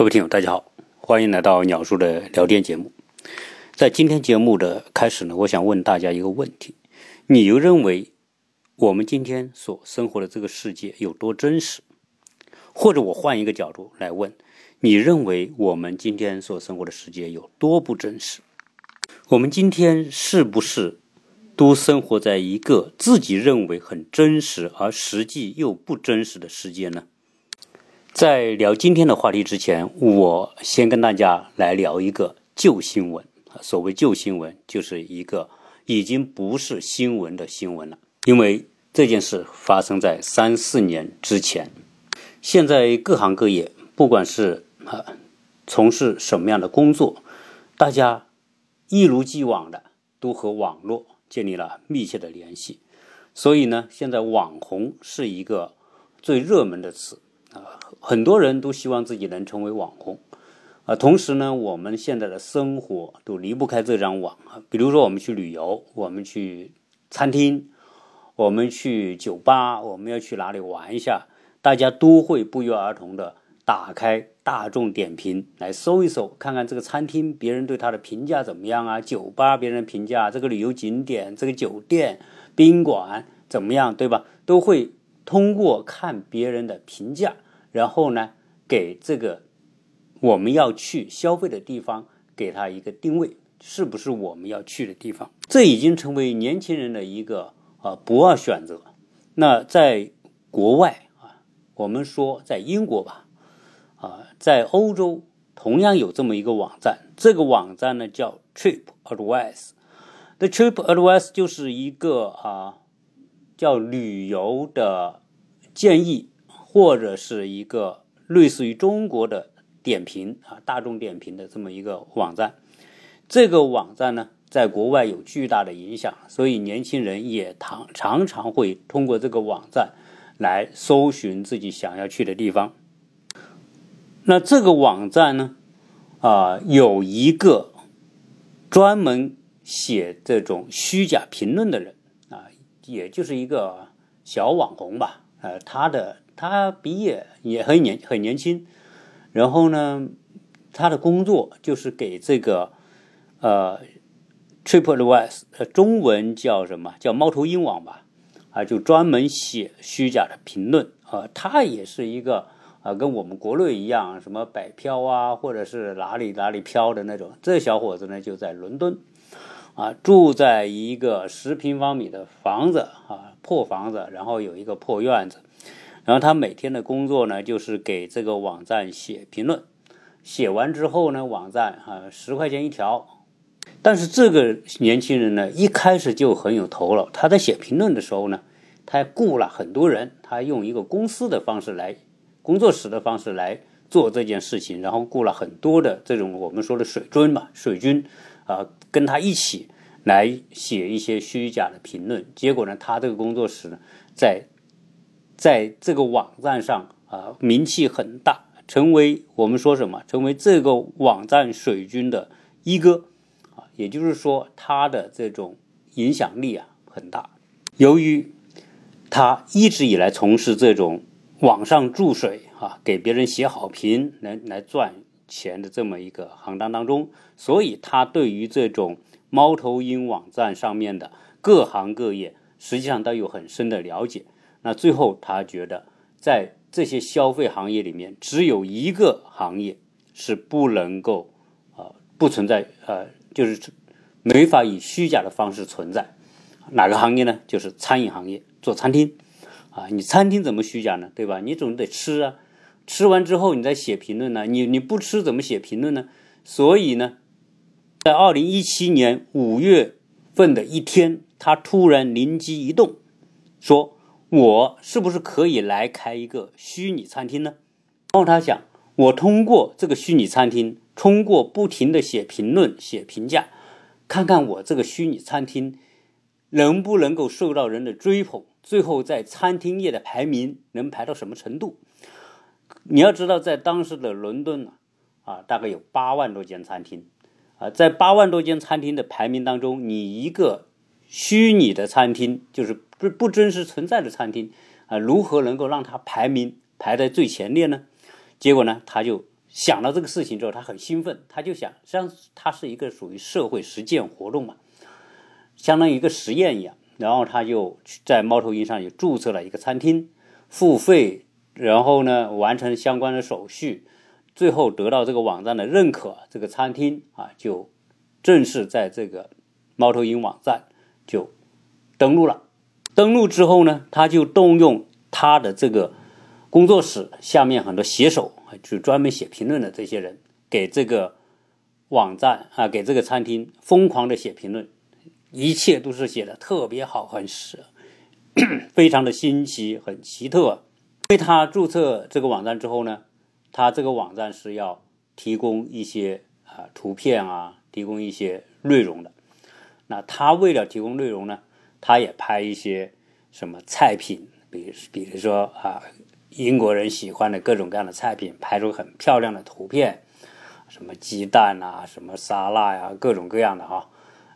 各位听友，大家好，欢迎来到鸟叔的聊天节目。在今天节目的开始呢，我想问大家一个问题：你又认为我们今天所生活的这个世界有多真实？或者我换一个角度来问，你认为我们今天所生活的世界有多不真实？我们今天是不是都生活在一个自己认为很真实，而实际又不真实的世界呢？在聊今天的话题之前，我先跟大家来聊一个旧新闻。所谓旧新闻，就是一个已经不是新闻的新闻了，因为这件事发生在三四年之前。现在各行各业，不管是啊从事什么样的工作，大家一如既往的都和网络建立了密切的联系。所以呢，现在网红是一个最热门的词。啊，很多人都希望自己能成为网红，啊，同时呢，我们现在的生活都离不开这张网啊。比如说，我们去旅游，我们去餐厅，我们去酒吧，我们要去哪里玩一下，大家都会不约而同的打开大众点评来搜一搜，看看这个餐厅别人对它的评价怎么样啊，酒吧别人评价，这个旅游景点，这个酒店宾馆怎么样，对吧？都会。通过看别人的评价，然后呢，给这个我们要去消费的地方给他一个定位，是不是我们要去的地方？这已经成为年轻人的一个啊不二选择。那在国外啊，我们说在英国吧，啊，在欧洲同样有这么一个网站，这个网站呢叫 Trip Advice。The Trip Advice 就是一个啊。叫旅游的建议，或者是一个类似于中国的点评啊，大众点评的这么一个网站。这个网站呢，在国外有巨大的影响，所以年轻人也常常常会通过这个网站来搜寻自己想要去的地方。那这个网站呢，啊，有一个专门写这种虚假评论的人啊。也就是一个小网红吧，呃，他的他毕业也很年很年轻，然后呢，他的工作就是给这个呃 TripAdvisor，呃，中文叫什么叫猫头鹰网吧，啊，就专门写虚假的评论啊，他也是一个啊，跟我们国内一样，什么北漂啊，或者是哪里哪里漂的那种，这小伙子呢就在伦敦。啊，住在一个十平方米的房子啊，破房子，然后有一个破院子，然后他每天的工作呢，就是给这个网站写评论，写完之后呢，网站啊十块钱一条，但是这个年轻人呢，一开始就很有头脑，他在写评论的时候呢，他雇了很多人，他用一个公司的方式来，工作室的方式来做这件事情，然后雇了很多的这种我们说的水军吧，水军。啊，跟他一起来写一些虚假的评论，结果呢，他这个工作室，在在这个网站上啊，名气很大，成为我们说什么，成为这个网站水军的一哥啊，也就是说，他的这种影响力啊很大。由于他一直以来从事这种网上注水啊，给别人写好评来来赚。钱的这么一个行当当中，所以他对于这种猫头鹰网站上面的各行各业，实际上都有很深的了解。那最后他觉得，在这些消费行业里面，只有一个行业是不能够啊不存在呃，就是没法以虚假的方式存在。哪个行业呢？就是餐饮行业，做餐厅啊，你餐厅怎么虚假呢？对吧？你总得吃啊。吃完之后，你再写评论呢？你你不吃怎么写评论呢？所以呢，在二零一七年五月份的一天，他突然灵机一动，说：“我是不是可以来开一个虚拟餐厅呢？”然后他想，我通过这个虚拟餐厅，通过不停的写评论、写评价，看看我这个虚拟餐厅能不能够受到人的追捧，最后在餐厅业的排名能排到什么程度？你要知道，在当时的伦敦啊，啊，大概有八万多间餐厅，啊，在八万多间餐厅的排名当中，你一个虚拟的餐厅，就是不不真实存在的餐厅，啊，如何能够让它排名排在最前列呢？结果呢，他就想到这个事情之后，他很兴奋，他就想，实际上他是一个属于社会实践活动嘛，相当于一个实验一样。然后他就在猫头鹰上也注册了一个餐厅，付费，然后呢完成相关的手续，最后得到这个网站的认可，这个餐厅啊就正式在这个猫头鹰网站就登录了。登录之后呢，他就动用他的这个工作室下面很多写手，就专门写评论的这些人，给这个网站啊，给这个餐厅疯狂的写评论。一切都是写的特别好，很是 非常的新奇，很奇特。因为他注册这个网站之后呢，他这个网站是要提供一些啊图片啊，提供一些内容的。那他为了提供内容呢，他也拍一些什么菜品，比比如说啊英国人喜欢的各种各样的菜品，拍出很漂亮的图片，什么鸡蛋啊，什么沙拉呀，各种各样的哈。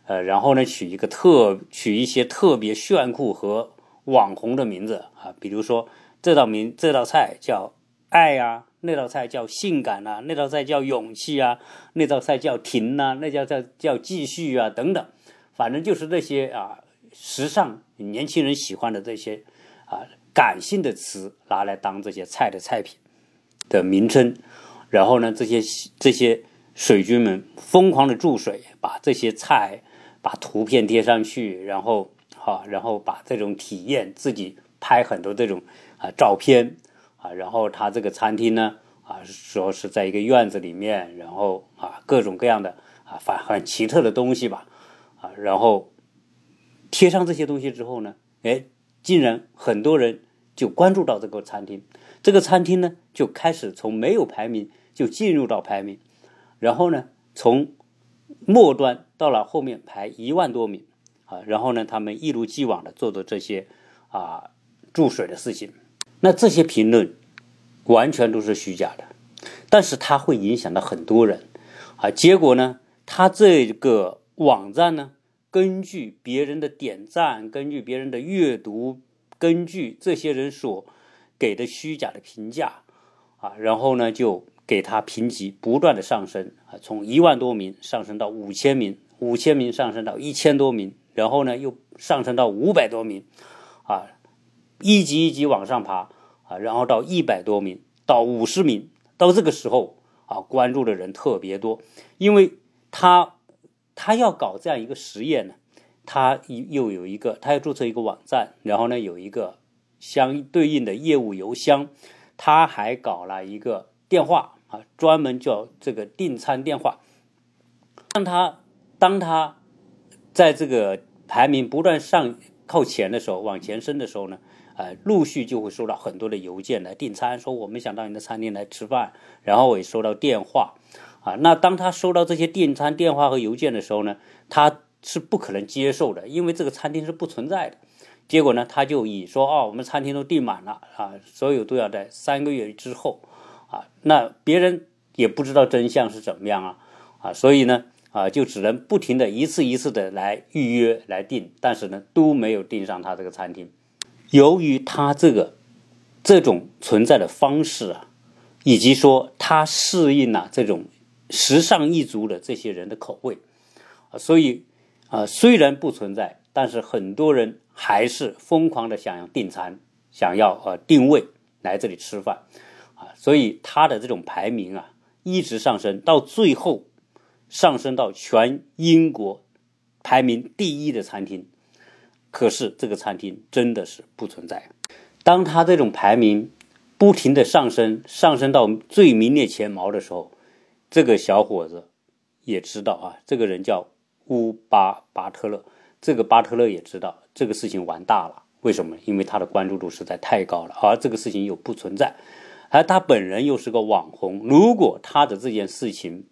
呃，然后呢，取一个特取一些特别炫酷和网红的名字啊，比如说这道名这道菜叫爱呀，那道菜叫性感呐，那道菜叫勇气啊，那道菜叫停呐，那叫叫叫继续啊，等等，反正就是这些啊，时尚年轻人喜欢的这些啊感性的词拿来当这些菜的菜品的名称，然后呢，这些这些水军们疯狂的注水，把这些菜。把图片贴上去，然后哈，然后把这种体验自己拍很多这种啊照片啊，然后他这个餐厅呢啊说是在一个院子里面，然后啊各种各样的啊反很奇特的东西吧啊，然后贴上这些东西之后呢，哎，竟然很多人就关注到这个餐厅，这个餐厅呢就开始从没有排名就进入到排名，然后呢从。末端到了后面排一万多名啊，然后呢，他们一如既往的做的这些啊注水的事情，那这些评论完全都是虚假的，但是它会影响到很多人啊。结果呢，他这个网站呢，根据别人的点赞，根据别人的阅读，根据这些人所给的虚假的评价啊，然后呢就。给他评级不断的上升啊，从一万多名上升到五千名，五千名上升到一千多名，然后呢又上升到五百多名，啊，一级一级往上爬啊，然后到一百多名，到五十名，到这个时候啊，关注的人特别多，因为他他要搞这样一个实验呢，他又有一个他要注册一个网站，然后呢有一个相对应的业务邮箱，他还搞了一个电话。啊，专门叫这个订餐电话。当他当他在这个排名不断上靠前的时候，往前升的时候呢，呃，陆续就会收到很多的邮件来订餐，说我们想到你的餐厅来吃饭。然后我也收到电话，啊，那当他收到这些订餐电话和邮件的时候呢，他是不可能接受的，因为这个餐厅是不存在的。结果呢，他就以说哦，我们餐厅都订满了啊，所有都要在三个月之后。啊，那别人也不知道真相是怎么样啊，啊，所以呢，啊，就只能不停的一次一次的来预约来订，但是呢，都没有订上他这个餐厅。由于他这个这种存在的方式啊，以及说他适应了这种时尚一族的这些人的口味啊，所以啊，虽然不存在，但是很多人还是疯狂的想要订餐，想要呃定位来这里吃饭。啊，所以它的这种排名啊，一直上升，到最后上升到全英国排名第一的餐厅。可是这个餐厅真的是不存在。当他这种排名不停的上升，上升到最名列前茅的时候，这个小伙子也知道啊，这个人叫乌巴巴特勒。这个巴特勒也知道这个事情完大了。为什么？因为他的关注度实在太高了，而这个事情又不存在。而他本人又是个网红，如果他的这件事情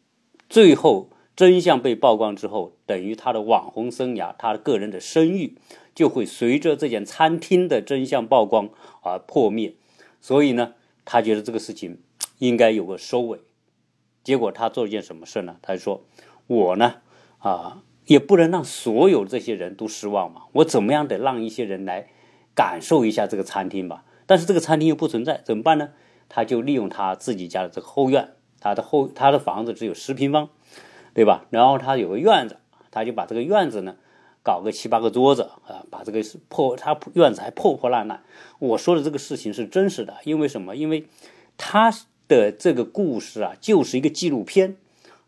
最后真相被曝光之后，等于他的网红生涯，他的个人的声誉就会随着这件餐厅的真相曝光而破灭。所以呢，他觉得这个事情应该有个收尾。结果他做一件什么事呢？他说：“我呢，啊，也不能让所有这些人都失望嘛，我怎么样得让一些人来感受一下这个餐厅吧。但是这个餐厅又不存在，怎么办呢？”他就利用他自己家的这个后院，他的后他的房子只有十平方，对吧？然后他有个院子，他就把这个院子呢搞个七八个桌子啊，把这个破他院子还破破烂烂。我说的这个事情是真实的，因为什么？因为他的这个故事啊，就是一个纪录片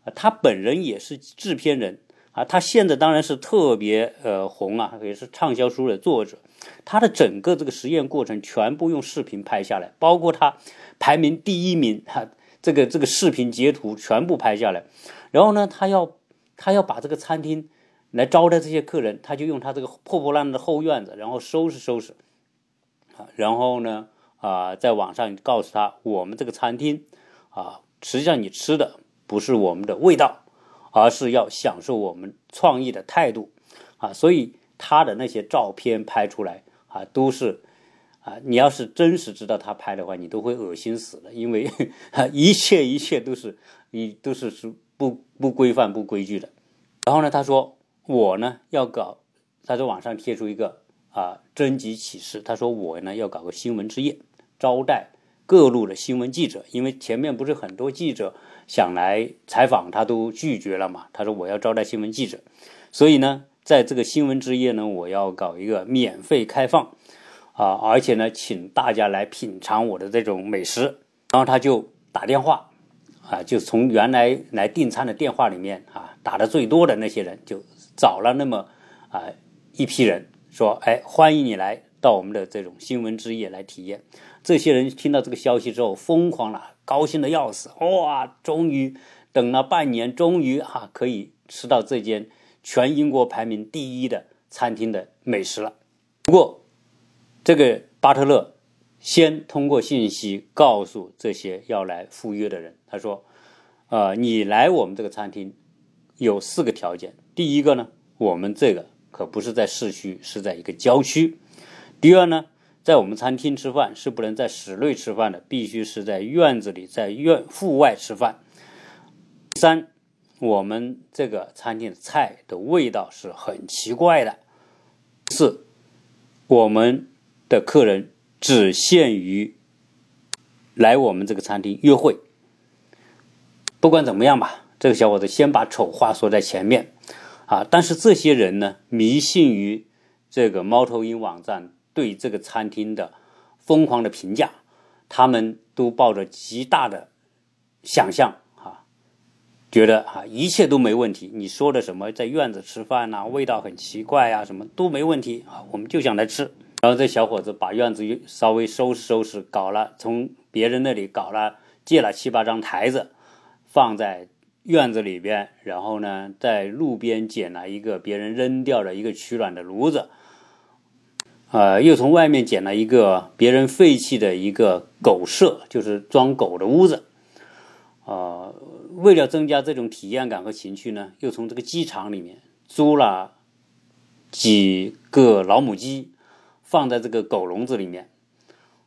啊，他本人也是制片人啊，他现在当然是特别呃红啊，也是畅销书的作者。他的整个这个实验过程全部用视频拍下来，包括他排名第一名哈，这个这个视频截图全部拍下来。然后呢，他要他要把这个餐厅来招待这些客人，他就用他这个破破烂烂的后院子，然后收拾收拾啊，然后呢啊，在网上告诉他，我们这个餐厅啊，实际上你吃的不是我们的味道，而是要享受我们创意的态度啊，所以。他的那些照片拍出来啊，都是啊，你要是真实知道他拍的话，你都会恶心死了，因为 一切一切都是一都是是不不规范不规矩的。然后呢，他说我呢要搞，他在网上贴出一个啊征集启事，他说我呢要搞个新闻之夜，招待各路的新闻记者，因为前面不是很多记者想来采访，他都拒绝了嘛。他说我要招待新闻记者，所以呢。在这个新闻之夜呢，我要搞一个免费开放，啊，而且呢，请大家来品尝我的这种美食。然后他就打电话，啊，就从原来来订餐的电话里面啊，打的最多的那些人，就找了那么啊一批人，说，哎，欢迎你来到我们的这种新闻之夜来体验。这些人听到这个消息之后，疯狂了，高兴的要死，哇，终于等了半年，终于哈可以吃到这间。全英国排名第一的餐厅的美食了。不过，这个巴特勒先通过信息告诉这些要来赴约的人，他说：“呃，你来我们这个餐厅有四个条件。第一个呢，我们这个可不是在市区，是在一个郊区。第二呢，在我们餐厅吃饭是不能在室内吃饭的，必须是在院子里，在院户外吃饭。三。”我们这个餐厅的菜的味道是很奇怪的。四，我们的客人只限于来我们这个餐厅约会。不管怎么样吧，这个小伙子先把丑话说在前面啊。但是这些人呢，迷信于这个猫头鹰网站对这个餐厅的疯狂的评价，他们都抱着极大的想象啊。觉得啊，一切都没问题。你说的什么在院子吃饭呐，味道很奇怪呀，什么都没问题啊，我们就想来吃。然后这小伙子把院子稍微收拾收拾，搞了从别人那里搞了借了七八张台子，放在院子里边。然后呢，在路边捡了一个别人扔掉的一个取暖的炉子，呃，又从外面捡了一个别人废弃的一个狗舍，就是装狗的屋子，啊。为了增加这种体验感和情趣呢，又从这个机场里面租了几个老母鸡，放在这个狗笼子里面，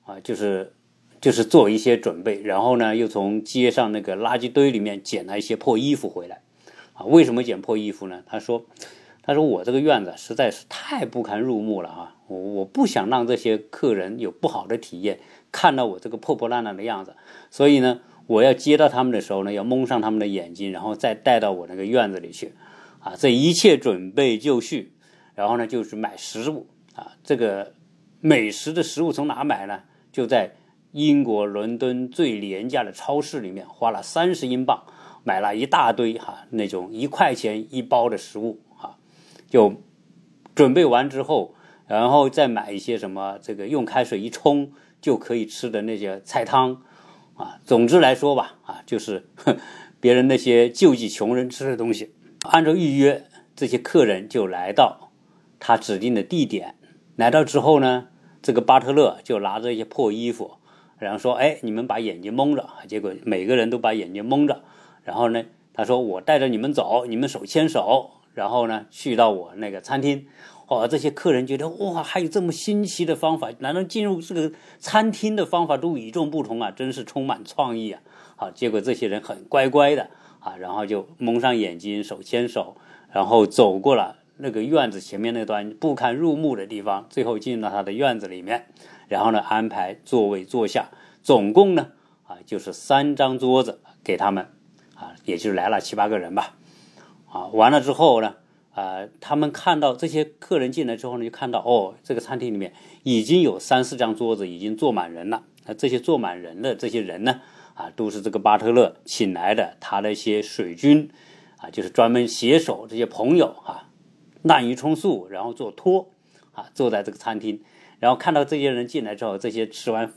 啊，就是就是做一些准备。然后呢，又从街上那个垃圾堆里面捡了一些破衣服回来，啊，为什么捡破衣服呢？他说，他说我这个院子实在是太不堪入目了啊，我我不想让这些客人有不好的体验，看到我这个破破烂烂的样子，所以呢。我要接到他们的时候呢，要蒙上他们的眼睛，然后再带到我那个院子里去，啊，这一切准备就绪，然后呢就是买食物啊，这个美食的食物从哪买呢？就在英国伦敦最廉价的超市里面，花了三十英镑买了一大堆哈那种一块钱一包的食物啊，就准备完之后，然后再买一些什么这个用开水一冲就可以吃的那些菜汤。啊，总之来说吧，啊，就是 别人那些救济穷人吃的东西。按照预约，这些客人就来到他指定的地点。来到之后呢，这个巴特勒就拿着一些破衣服，然后说：“哎，你们把眼睛蒙着。”结果每个人都把眼睛蒙着。然后呢，他说：“我带着你们走，你们手牵手，然后呢，去到我那个餐厅。”哦，这些客人觉得哇，还有这么新奇的方法，难道进入这个餐厅的方法都与众不同啊？真是充满创意啊！好，结果这些人很乖乖的啊，然后就蒙上眼睛，手牵手，然后走过了那个院子前面那段不堪入目的地方，最后进到他的院子里面，然后呢安排座位坐下，总共呢啊就是三张桌子给他们，啊，也就来了七八个人吧，啊，完了之后呢，啊，他们看到这些客人进来之后呢，就看到哦，这个餐厅里面已经有三四张桌子已经坐满人了，那这些坐满人的这些人呢，啊，都是这个巴特勒请来的他的一些水军，啊，就是专门携手这些朋友啊，滥竽充数，然后做托，啊，坐在这个餐厅。然后看到这些人进来之后，这些吃完、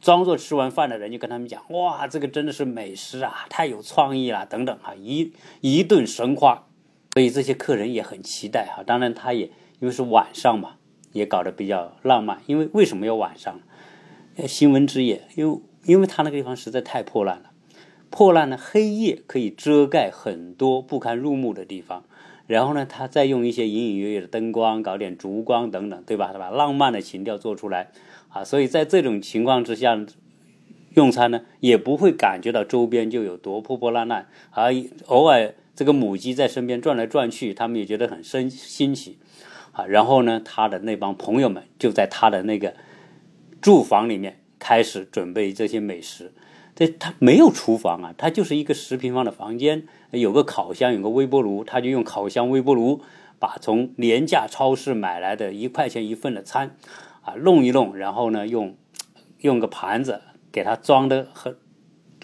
装作吃完饭的人就跟他们讲：“哇，这个真的是美食啊，太有创意了，等等啊，一一顿神夸。”所以这些客人也很期待哈。当然，他也因为是晚上嘛，也搞得比较浪漫。因为为什么要晚上？新闻之夜，因为因为他那个地方实在太破烂了，破烂呢，黑夜可以遮盖很多不堪入目的地方。然后呢，他再用一些隐隐约约的灯光，搞点烛光等等，对吧？把浪漫的情调做出来啊，所以在这种情况之下用餐呢，也不会感觉到周边就有多破破烂烂，而偶尔这个母鸡在身边转来转去，他们也觉得很生新奇啊。然后呢，他的那帮朋友们就在他的那个住房里面开始准备这些美食。这他没有厨房啊，他就是一个十平方的房间，有个烤箱，有个微波炉，他就用烤箱、微波炉把从廉价超市买来的一块钱一份的餐，啊弄一弄，然后呢用用个盘子给他装的很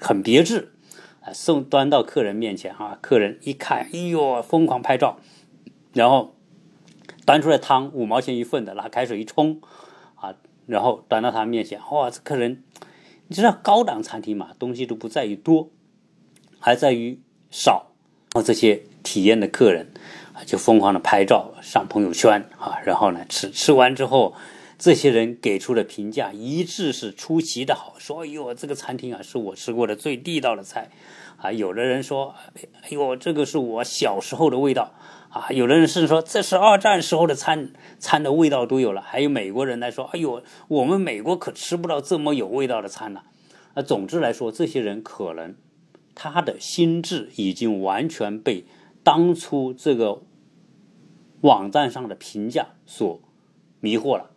很别致，啊送端到客人面前啊，客人一看，哎呦，疯狂拍照，然后端出来汤五毛钱一份的，拿开水一冲，啊，然后端到他面前，哇，这客人。你知道高档餐厅嘛？东西都不在于多，还在于少。然后这些体验的客人啊，就疯狂的拍照上朋友圈啊。然后呢，吃吃完之后，这些人给出的评价一致是出奇的好，说：“哎呦，这个餐厅啊，是我吃过的最地道的菜。”啊，有的人说：“哎呦，这个是我小时候的味道。”啊，有的人甚至说这是二战时候的餐餐的味道都有了，还有美国人来说，哎呦，我们美国可吃不到这么有味道的餐了。啊，总之来说，这些人可能他的心智已经完全被当初这个网站上的评价所迷惑了。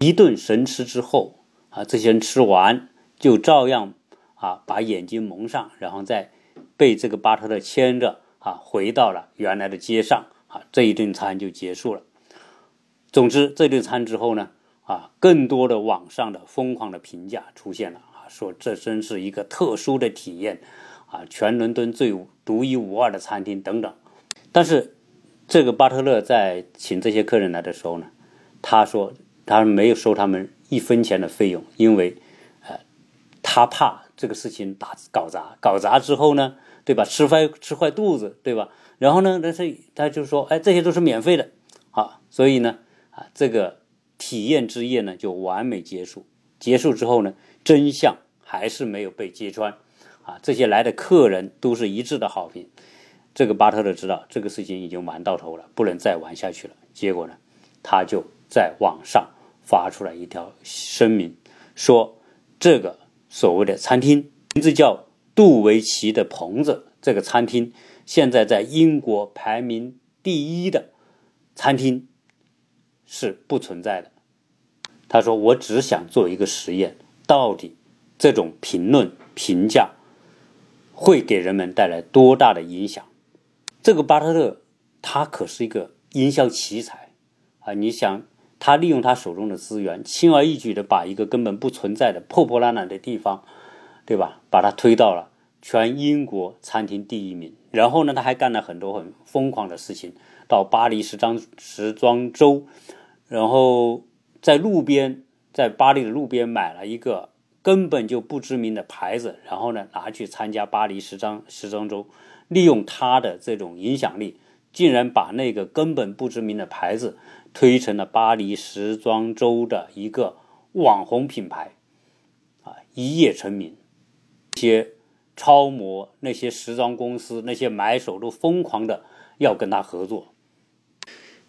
一顿神吃之后，啊，这些人吃完就照样啊把眼睛蒙上，然后再被这个巴特勒牵着啊回到了原来的街上。啊，这一顿餐就结束了。总之，这顿餐之后呢，啊，更多的网上的疯狂的评价出现了啊，说这真是一个特殊的体验，啊，全伦敦最独一无二的餐厅等等。但是，这个巴特勒在请这些客人来的时候呢，他说他没有收他们一分钱的费用，因为，呃，他怕这个事情打搞砸，搞砸之后呢，对吧？吃坏吃坏肚子，对吧？然后呢，但是他就说，哎，这些都是免费的，啊，所以呢，啊，这个体验之夜呢就完美结束。结束之后呢，真相还是没有被揭穿，啊，这些来的客人都是一致的好评。这个巴特勒知道这个事情已经玩到头了，不能再玩下去了。结果呢，他就在网上发出来一条声明，说这个所谓的餐厅名字叫杜维奇的棚子，这个餐厅。现在在英国排名第一的餐厅是不存在的。他说：“我只想做一个实验，到底这种评论评价会给人们带来多大的影响？”这个巴特勒他可是一个营销奇才啊！你想，他利用他手中的资源，轻而易举的把一个根本不存在的破破烂烂的地方，对吧？把它推到了全英国餐厅第一名。然后呢，他还干了很多很疯狂的事情，到巴黎时装时装周，然后在路边，在巴黎的路边买了一个根本就不知名的牌子，然后呢拿去参加巴黎时装时装周，利用他的这种影响力，竟然把那个根本不知名的牌子推成了巴黎时装周的一个网红品牌，啊，一夜成名，些。超模那些时装公司那些买手都疯狂的要跟他合作。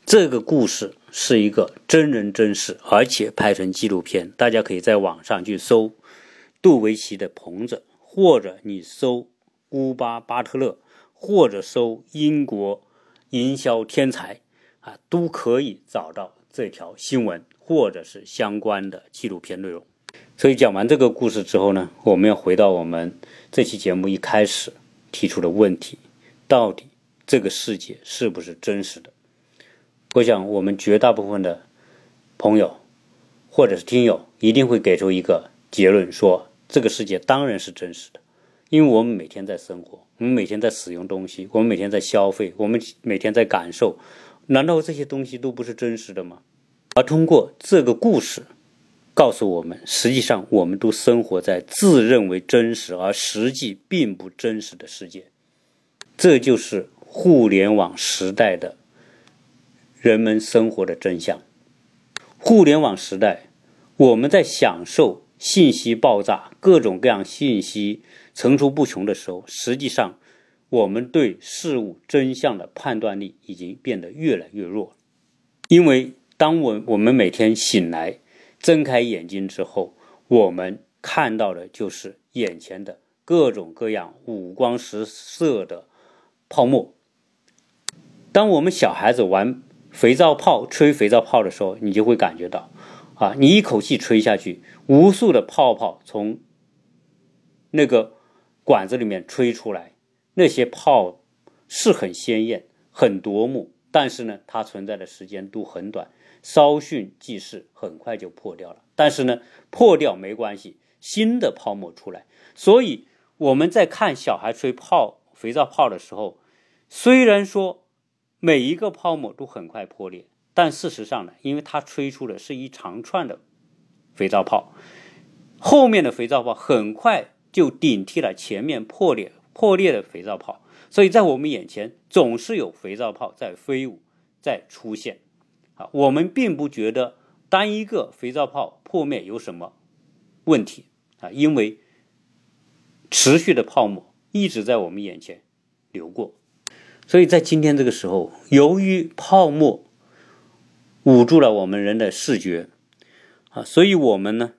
这个故事是一个真人真事，而且拍成纪录片，大家可以在网上去搜杜维奇的棚子，或者你搜乌巴巴特勒，或者搜英国营销天才啊，都可以找到这条新闻或者是相关的纪录片内容。所以讲完这个故事之后呢，我们要回到我们这期节目一开始提出的问题：到底这个世界是不是真实的？我想，我们绝大部分的朋友或者是听友一定会给出一个结论，说这个世界当然是真实的，因为我们每天在生活，我们每天在使用东西，我们每天在消费，我们每天在感受，难道这些东西都不是真实的吗？而通过这个故事。告诉我们，实际上我们都生活在自认为真实而实际并不真实的世界。这就是互联网时代的人们生活的真相。互联网时代，我们在享受信息爆炸、各种各样信息层出不穷的时候，实际上我们对事物真相的判断力已经变得越来越弱。因为当我我们每天醒来，睁开眼睛之后，我们看到的就是眼前的各种各样五光十色的泡沫。当我们小孩子玩肥皂泡、吹肥皂泡的时候，你就会感觉到，啊，你一口气吹下去，无数的泡泡从那个管子里面吹出来，那些泡是很鲜艳、很夺目，但是呢，它存在的时间都很短。稍逊即逝，很快就破掉了。但是呢，破掉没关系，新的泡沫出来。所以我们在看小孩吹泡肥皂泡的时候，虽然说每一个泡沫都很快破裂，但事实上呢，因为它吹出的是一长串的肥皂泡，后面的肥皂泡很快就顶替了前面破裂破裂的肥皂泡，所以在我们眼前总是有肥皂泡在飞舞，在出现。啊，我们并不觉得单一个肥皂泡破灭有什么问题啊，因为持续的泡沫一直在我们眼前流过，所以在今天这个时候，由于泡沫捂住了我们人的视觉啊，所以我们呢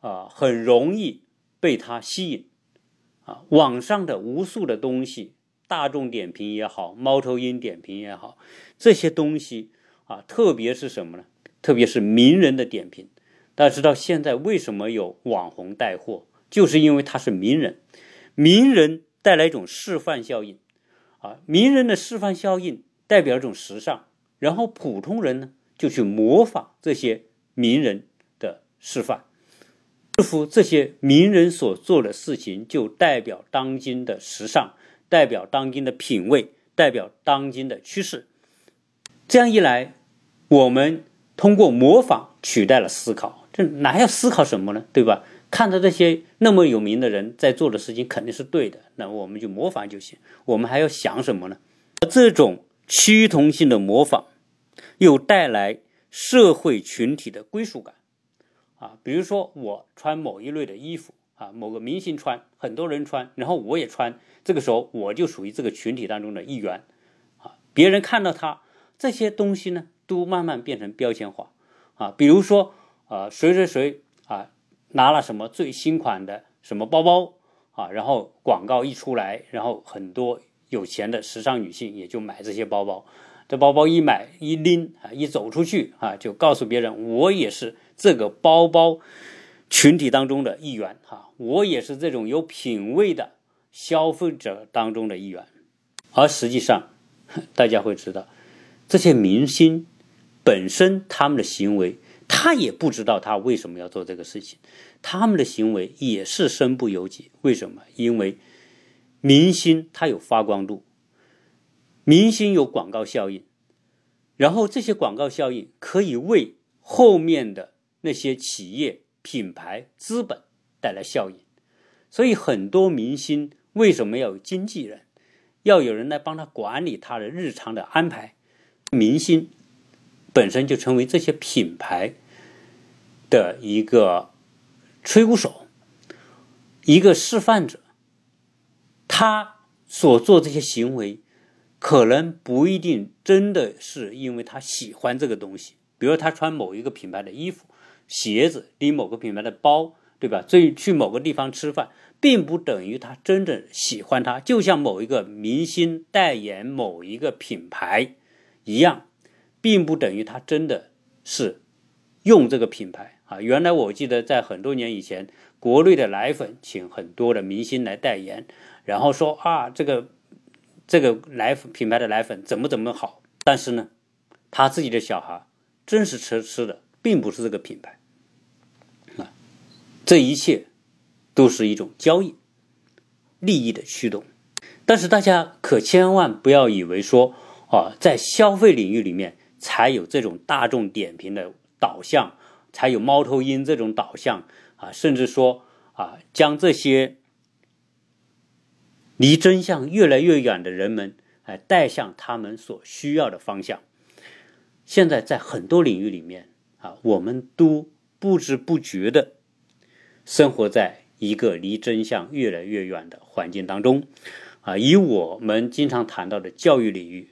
啊很容易被它吸引啊，网上的无数的东西，大众点评也好，猫头鹰点评也好，这些东西。啊，特别是什么呢？特别是名人的点评。大家知道现在为什么有网红带货，就是因为他是名人，名人带来一种示范效应。啊，名人的示范效应代表一种时尚，然后普通人呢就去模仿这些名人的示范，似乎这些名人所做的事情就代表当今的时尚，代表当今的品味，代表当今的趋势。这样一来。我们通过模仿取代了思考，这哪还要思考什么呢？对吧？看到这些那么有名的人在做的事情肯定是对的，那我们就模仿就行。我们还要想什么呢？这种趋同性的模仿，又带来社会群体的归属感啊。比如说，我穿某一类的衣服啊，某个明星穿，很多人穿，然后我也穿，这个时候我就属于这个群体当中的一员啊。别人看到他这些东西呢？都慢慢变成标签化，啊，比如说，呃，谁谁谁啊，拿了什么最新款的什么包包啊，然后广告一出来，然后很多有钱的时尚女性也就买这些包包，这包包一买一拎啊，一走出去啊，就告诉别人我也是这个包包群体当中的一员哈，我也是这种有品位的消费者当中的一员，而实际上，大家会知道这些明星。本身他们的行为，他也不知道他为什么要做这个事情，他们的行为也是身不由己。为什么？因为明星他有发光度，明星有广告效应，然后这些广告效应可以为后面的那些企业、品牌、资本带来效应。所以很多明星为什么要有经纪人，要有人来帮他管理他的日常的安排？明星。本身就成为这些品牌的一个吹鼓手，一个示范者。他所做这些行为，可能不一定真的是因为他喜欢这个东西。比如他穿某一个品牌的衣服、鞋子，拎某个品牌的包，对吧？这去某个地方吃饭，并不等于他真正喜欢它。就像某一个明星代言某一个品牌一样。并不等于他真的是用这个品牌啊。原来我记得在很多年以前，国内的奶粉请很多的明星来代言，然后说啊，这个这个奶粉品牌的奶粉怎么怎么好。但是呢，他自己的小孩真实吃吃的并不是这个品牌啊。这一切都是一种交易，利益的驱动。但是大家可千万不要以为说啊，在消费领域里面才有这种大众点评的导向，才有猫头鹰这种导向啊，甚至说啊，将这些离真相越来越远的人们，哎，带向他们所需要的方向。现在在很多领域里面啊，我们都不知不觉的生活在一个离真相越来越远的环境当中。啊，以我们经常谈到的教育领域，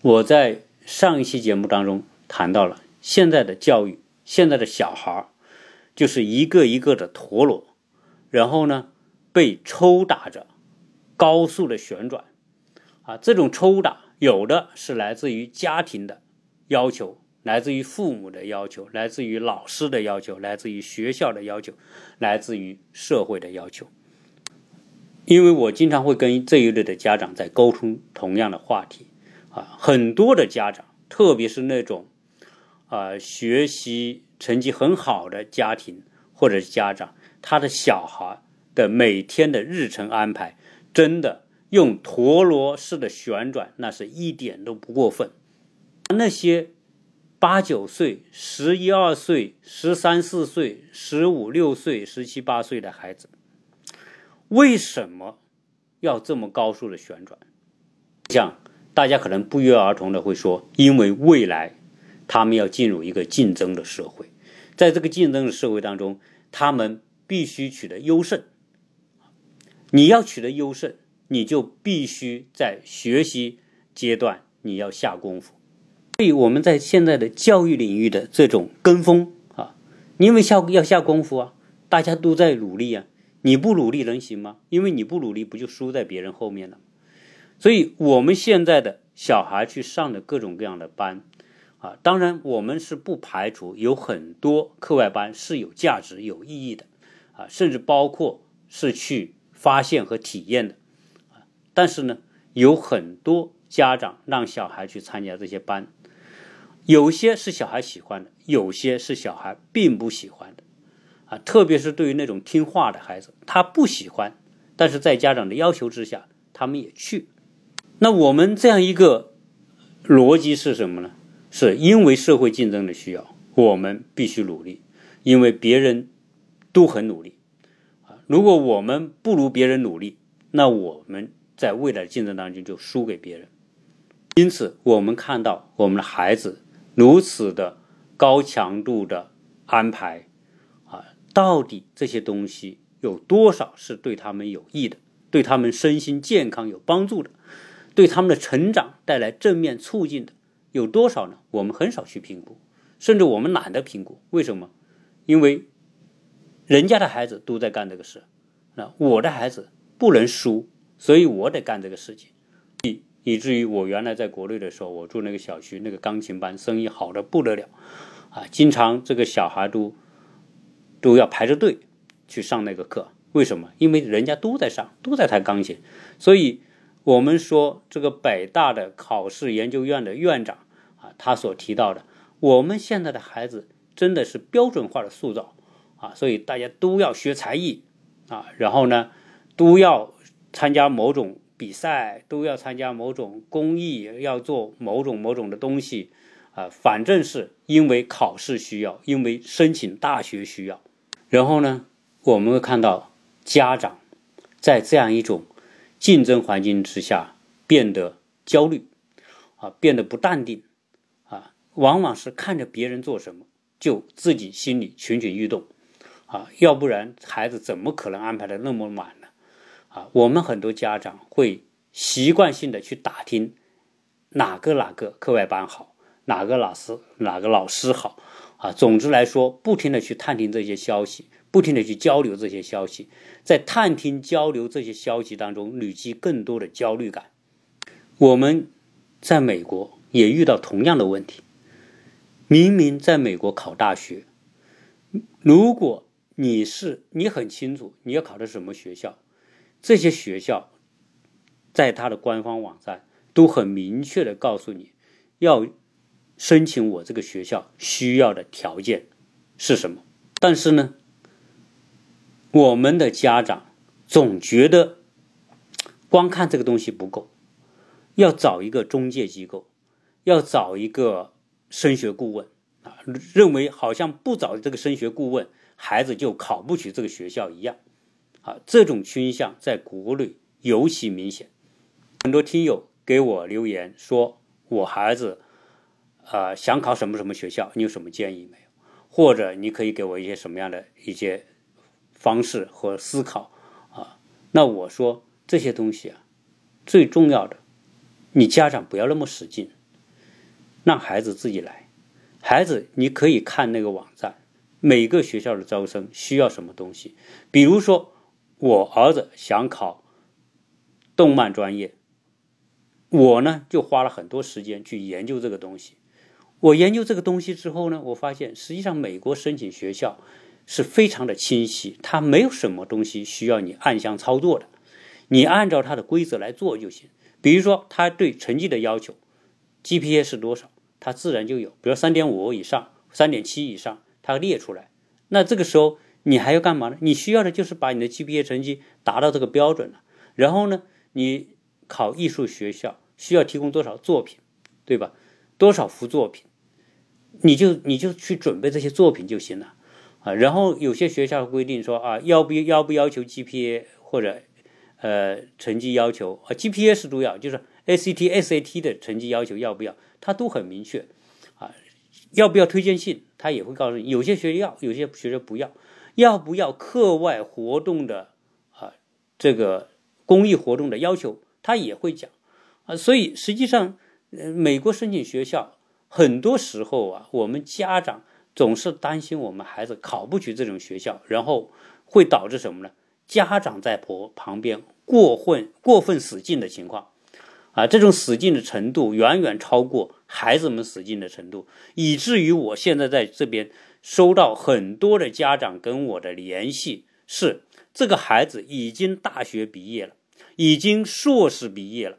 我在上一期节目当中谈到了现在的教育，现在的小孩就是一个一个的陀螺，然后呢被抽打着高速的旋转，啊，这种抽打有的是来自于家庭的要求，来自于父母的要求，来自于老师的要求，来自于学校的要求，来自于社会的要求。因为我经常会跟这一类的家长在沟通同样的话题，啊，很多的家长，特别是那种，啊，学习成绩很好的家庭或者是家长，他的小孩的每天的日程安排，真的用陀螺式的旋转，那是一点都不过分。那些八九岁、十一二岁、十三四岁、十五六岁、十七八岁的孩子。为什么要这么高速的旋转？像大家可能不约而同的会说，因为未来他们要进入一个竞争的社会，在这个竞争的社会当中，他们必须取得优胜。你要取得优胜，你就必须在学习阶段你要下功夫。所以我们在现在的教育领域的这种跟风啊，因为下要下功夫啊，大家都在努力啊。你不努力能行吗？因为你不努力，不就输在别人后面了？所以，我们现在的小孩去上的各种各样的班，啊，当然我们是不排除有很多课外班是有价值、有意义的，啊，甚至包括是去发现和体验的，啊，但是呢，有很多家长让小孩去参加这些班，有些是小孩喜欢的，有些是小孩并不喜欢的。啊，特别是对于那种听话的孩子，他不喜欢，但是在家长的要求之下，他们也去。那我们这样一个逻辑是什么呢？是因为社会竞争的需要，我们必须努力，因为别人都很努力。啊，如果我们不如别人努力，那我们在未来的竞争当中就输给别人。因此，我们看到我们的孩子如此的高强度的安排啊。到底这些东西有多少是对他们有益的，对他们身心健康有帮助的，对他们的成长带来正面促进的有多少呢？我们很少去评估，甚至我们懒得评估。为什么？因为人家的孩子都在干这个事，那我的孩子不能输，所以我得干这个事情。以以至于我原来在国内的时候，我住那个小区，那个钢琴班生意好的不得了，啊，经常这个小孩都。都要排着队去上那个课，为什么？因为人家都在上，都在弹钢琴。所以，我们说这个北大的考试研究院的院长啊，他所提到的，我们现在的孩子真的是标准化的塑造啊，所以大家都要学才艺啊，然后呢，都要参加某种比赛，都要参加某种公益，要做某种某种的东西啊，反正是因为考试需要，因为申请大学需要。然后呢，我们会看到家长在这样一种竞争环境之下变得焦虑，啊，变得不淡定，啊，往往是看着别人做什么，就自己心里蠢蠢欲动，啊，要不然孩子怎么可能安排的那么满呢？啊，我们很多家长会习惯性的去打听哪个哪个课外班好，哪个老师哪个老师好。啊，总之来说，不停的去探听这些消息，不停的去交流这些消息，在探听交流这些消息当中，累积更多的焦虑感。我们在美国也遇到同样的问题，明明在美国考大学，如果你是你很清楚你要考的什么学校，这些学校在他的官方网站都很明确的告诉你要申请我这个学校需要的条件是什么。但是呢，我们的家长总觉得光看这个东西不够，要找一个中介机构，要找一个升学顾问。啊，认为好像不找这个升学顾问，孩子就考不取这个学校一样。啊，这种倾向在国内尤其明显。很多听友给我留言说，我孩子啊想考什么什么学校，你有什么建议没有？或者你可以给我一些什么样的一些方式和思考啊？那我说这些东西啊，最重要的，你家长不要那么使劲，让孩子自己来。孩子，你可以看那个网站，每个学校的招生需要什么东西。比如说，我儿子想考动漫专业，我呢就花了很多时间去研究这个东西。我研究这个东西之后呢，我发现实际上美国申请学校是非常的清晰，它没有什么东西需要你暗箱操作的，你按照它的规则来做就行。比如说，它对成绩的要求，GPA 是多少？它自然就有，比如三点五以上、三点七以上，它列出来。那这个时候你还要干嘛呢？你需要的就是把你的 GPA 成绩达到这个标准了。然后呢，你考艺术学校需要提供多少作品，对吧？多少幅作品，你就你就去准备这些作品就行了啊。然后有些学校规定说啊，要不要不要求 GPA 或者呃成绩要求啊？GPA 是主要，就是 ACT、SAT 的成绩要求要不要？他都很明确，啊，要不要推荐信，他也会告诉你。有些学校要，有些学校不要。要不要课外活动的啊？这个公益活动的要求，他也会讲啊。所以实际上，呃美国申请学校很多时候啊，我们家长总是担心我们孩子考不取这种学校，然后会导致什么呢？家长在旁旁边过分过分使劲的情况。啊，这种使劲的程度远远超过孩子们使劲的程度，以至于我现在在这边收到很多的家长跟我的联系，是这个孩子已经大学毕业了，已经硕士毕业了，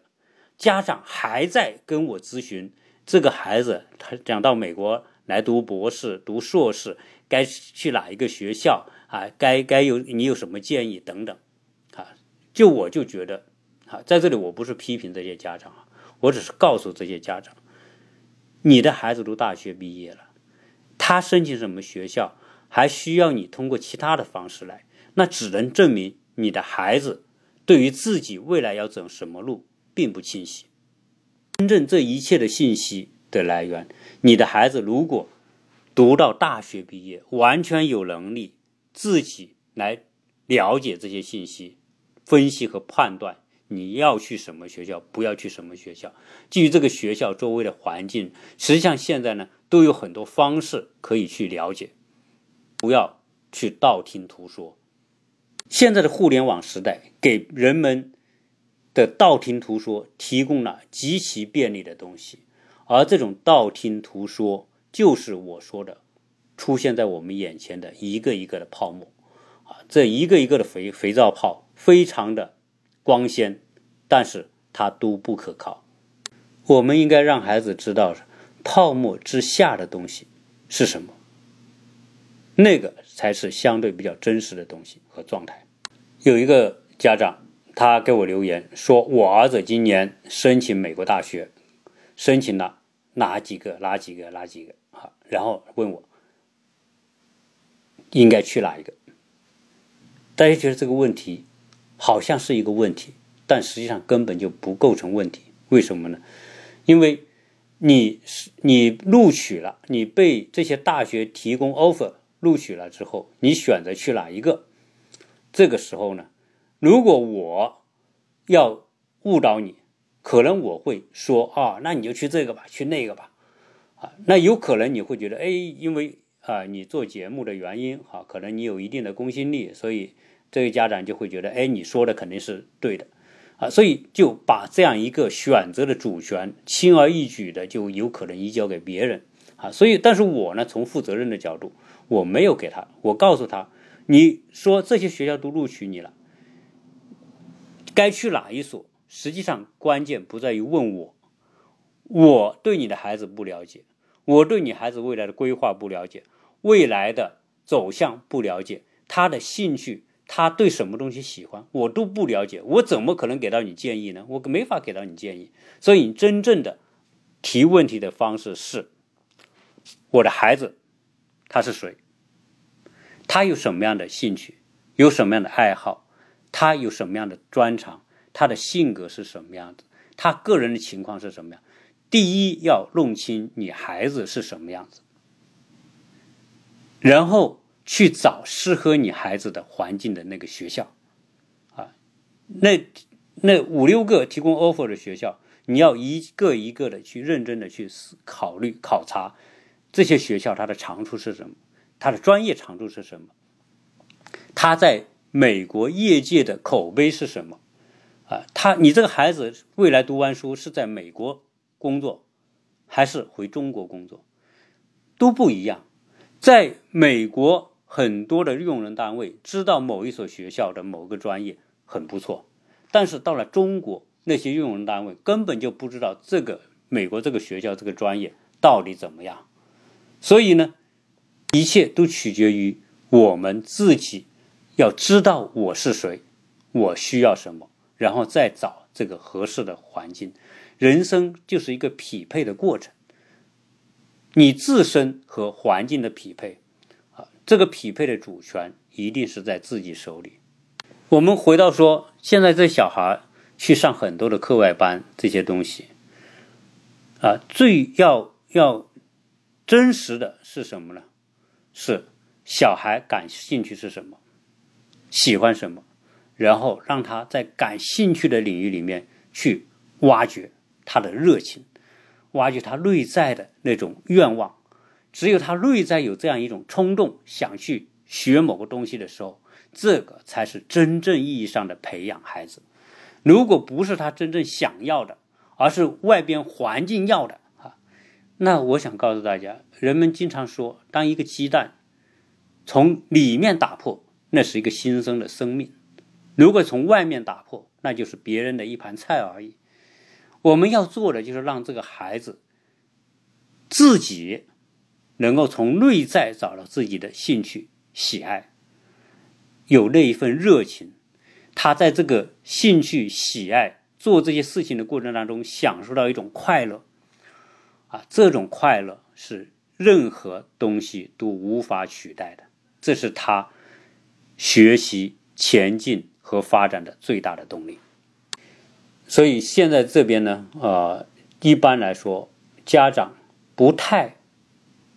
家长还在跟我咨询这个孩子，他讲到美国来读博士、读硕士，该去哪一个学校啊？该该有你有什么建议等等，啊，就我就觉得。啊在这里，我不是批评这些家长啊，我只是告诉这些家长，你的孩子都大学毕业了，他申请什么学校还需要你通过其他的方式来，那只能证明你的孩子对于自己未来要走什么路并不清晰。真正这一切的信息的来源，你的孩子如果读到大学毕业，完全有能力自己来了解这些信息、分析和判断。你要去什么学校，不要去什么学校。基于这个学校周围的环境，实际上现在呢都有很多方式可以去了解，不要去道听途说。现在的互联网时代给人们的道听途说提供了极其便利的东西，而这种道听途说就是我说的出现在我们眼前的一个一个的泡沫啊，这一个一个的肥肥皂泡，非常的光鲜。但是它都不可靠，我们应该让孩子知道泡沫之下的东西是什么，那个才是相对比较真实的东西和状态。有一个家长他给我留言说，我儿子今年申请美国大学，申请了哪几个哪几个哪几个啊？然后问我应该去哪一个？大家觉得这个问题好像是一个问题。但实际上根本就不构成问题，为什么呢？因为你是你录取了，你被这些大学提供 offer 录取了之后，你选择去哪一个？这个时候呢，如果我要误导你，可能我会说啊，那你就去这个吧，去那个吧，啊，那有可能你会觉得，哎，因为啊，你做节目的原因，哈，可能你有一定的公信力，所以这个家长就会觉得，哎，你说的肯定是对的。啊，所以就把这样一个选择的主权轻而易举的就有可能移交给别人啊。所以，但是我呢，从负责任的角度，我没有给他，我告诉他，你说这些学校都录取你了，该去哪一所？实际上关键不在于问我，我对你的孩子不了解，我对你孩子未来的规划不了解，未来的走向不了解，他的兴趣。他对什么东西喜欢，我都不了解，我怎么可能给到你建议呢？我没法给到你建议。所以，你真正的提问题的方式是：我的孩子他是谁？他有什么样的兴趣？有什么样的爱好？他有什么样的专长？他的性格是什么样子？他个人的情况是什么样？第一，要弄清你孩子是什么样子，然后。去找适合你孩子的环境的那个学校，啊，那那五六个提供 offer 的学校，你要一个一个的去认真的去考虑考察这些学校它的长处是什么，它的专业长处是什么，他在美国业界的口碑是什么，啊，他你这个孩子未来读完书是在美国工作，还是回中国工作，都不一样，在美国。很多的用人单位知道某一所学校的某个专业很不错，但是到了中国，那些用人单位根本就不知道这个美国这个学校这个专业到底怎么样。所以呢，一切都取决于我们自己要知道我是谁，我需要什么，然后再找这个合适的环境。人生就是一个匹配的过程，你自身和环境的匹配。啊这个匹配的主权一定是在自己手里。我们回到说，现在这小孩去上很多的课外班，这些东西啊，最要要真实的是什么呢？是小孩感兴趣是什么，喜欢什么，然后让他在感兴趣的领域里面去挖掘他的热情，挖掘他内在的那种愿望。只有他内在有这样一种冲动，想去学某个东西的时候，这个才是真正意义上的培养孩子。如果不是他真正想要的，而是外边环境要的啊，那我想告诉大家，人们经常说，当一个鸡蛋从里面打破，那是一个新生的生命；如果从外面打破，那就是别人的一盘菜而已。我们要做的就是让这个孩子自己。能够从内在找到自己的兴趣喜爱，有那一份热情，他在这个兴趣喜爱做这些事情的过程当中，享受到一种快乐，啊，这种快乐是任何东西都无法取代的，这是他学习前进和发展的最大的动力。所以现在这边呢，呃，一般来说，家长不太。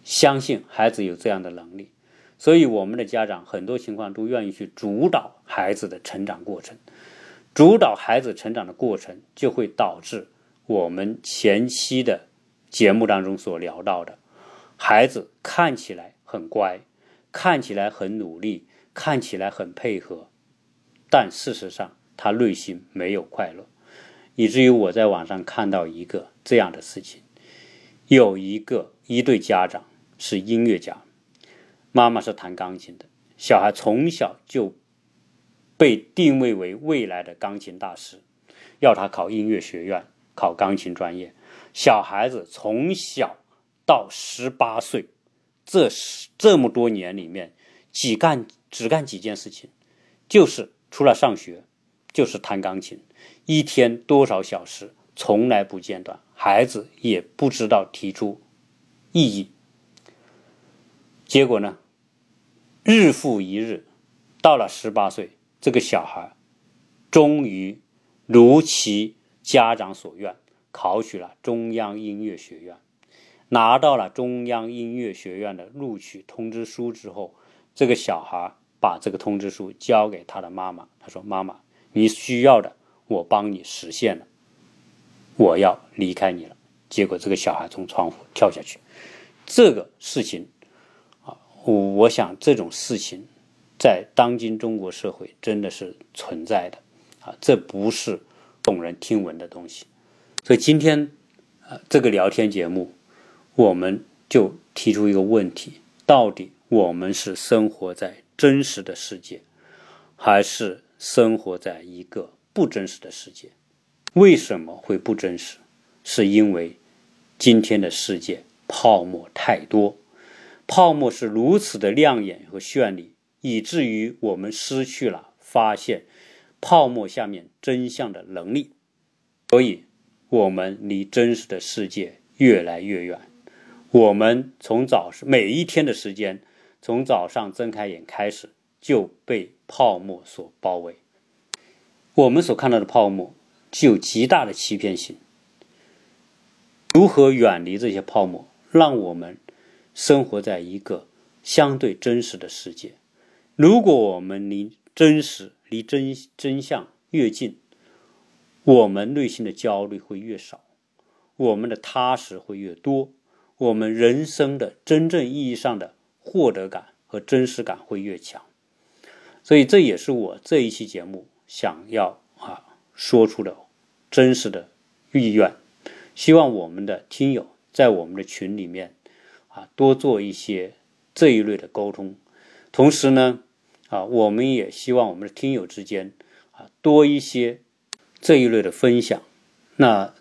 相信孩子有这样的能力，所以我们的家长很多情况都愿意去主导孩子的成长过程，主导孩子成长的过程，就会导致我们前期的节目当中所聊到的，孩子看起来很乖，看起来很努力，看起来很配合，但事实上他内心没有快乐，以至于我在网上看到一个这样的事情，有一个一对家长。是音乐家，妈妈是弹钢琴的，小孩从小就被定位为未来的钢琴大师，要他考音乐学院，考钢琴专业。小孩子从小到十八岁，这十这么多年里面，只干只干几件事情，就是除了上学，就是弹钢琴，一天多少小时，从来不间断。孩子也不知道提出异议。结果呢？日复一日，到了十八岁，这个小孩终于如其家长所愿，考取了中央音乐学院，拿到了中央音乐学院的录取通知书之后，这个小孩把这个通知书交给他的妈妈，他说：“妈妈，你需要的我帮你实现了，我要离开你了。”结果这个小孩从窗户跳下去，这个事情啊。我想这种事情，在当今中国社会真的是存在的，啊，这不是耸人听闻的东西。所以今天，呃，这个聊天节目，我们就提出一个问题：到底我们是生活在真实的世界，还是生活在一个不真实的世界？为什么会不真实？是因为今天的世界泡沫太多，泡沫是如此的亮眼和绚丽，以至于我们失去了发现泡沫下面真相的能力，所以我们离真实的世界越来越远。我们从早上每一天的时间。从早上睁开眼开始，就被泡沫所包围。我们所看到的泡沫具有极大的欺骗性。如何远离这些泡沫，让我们生活在一个相对真实的世界？如果我们离真实、离真真相越近，我们内心的焦虑会越少，我们的踏实会越多，我们人生的真正意义上的。获得感和真实感会越强，所以这也是我这一期节目想要啊说出的真实的意愿。希望我们的听友在我们的群里面啊多做一些这一类的沟通，同时呢啊我们也希望我们的听友之间啊多一些这一类的分享。那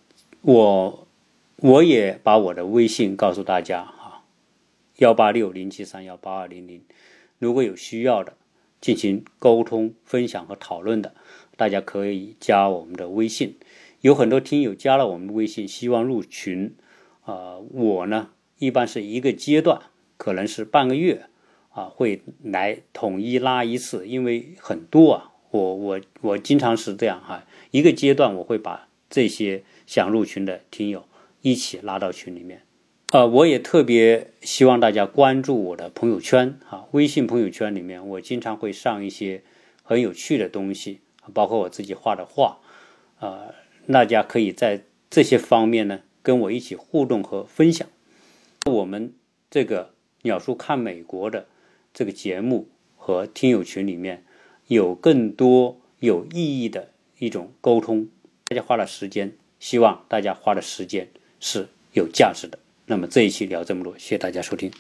我我也把我的微信告诉大家。幺八六零七三幺八二零零，如果有需要的进行沟通、分享和讨论的，大家可以加我们的微信。有很多听友加了我们的微信，希望入群。啊，我呢一般是一个阶段，可能是半个月啊，会来统一拉一次，因为很多啊，我我我经常是这样哈，一个阶段我会把这些想入群的听友一起拉到群里面。呃，我也特别希望大家关注我的朋友圈啊，微信朋友圈里面，我经常会上一些很有趣的东西，包括我自己画的画，啊，大家可以在这些方面呢跟我一起互动和分享。我们这个鸟叔看美国的这个节目和听友群里面有更多有意义的一种沟通，大家花了时间，希望大家花的时间是有价值的。那么这一期聊这么多，谢谢大家收听。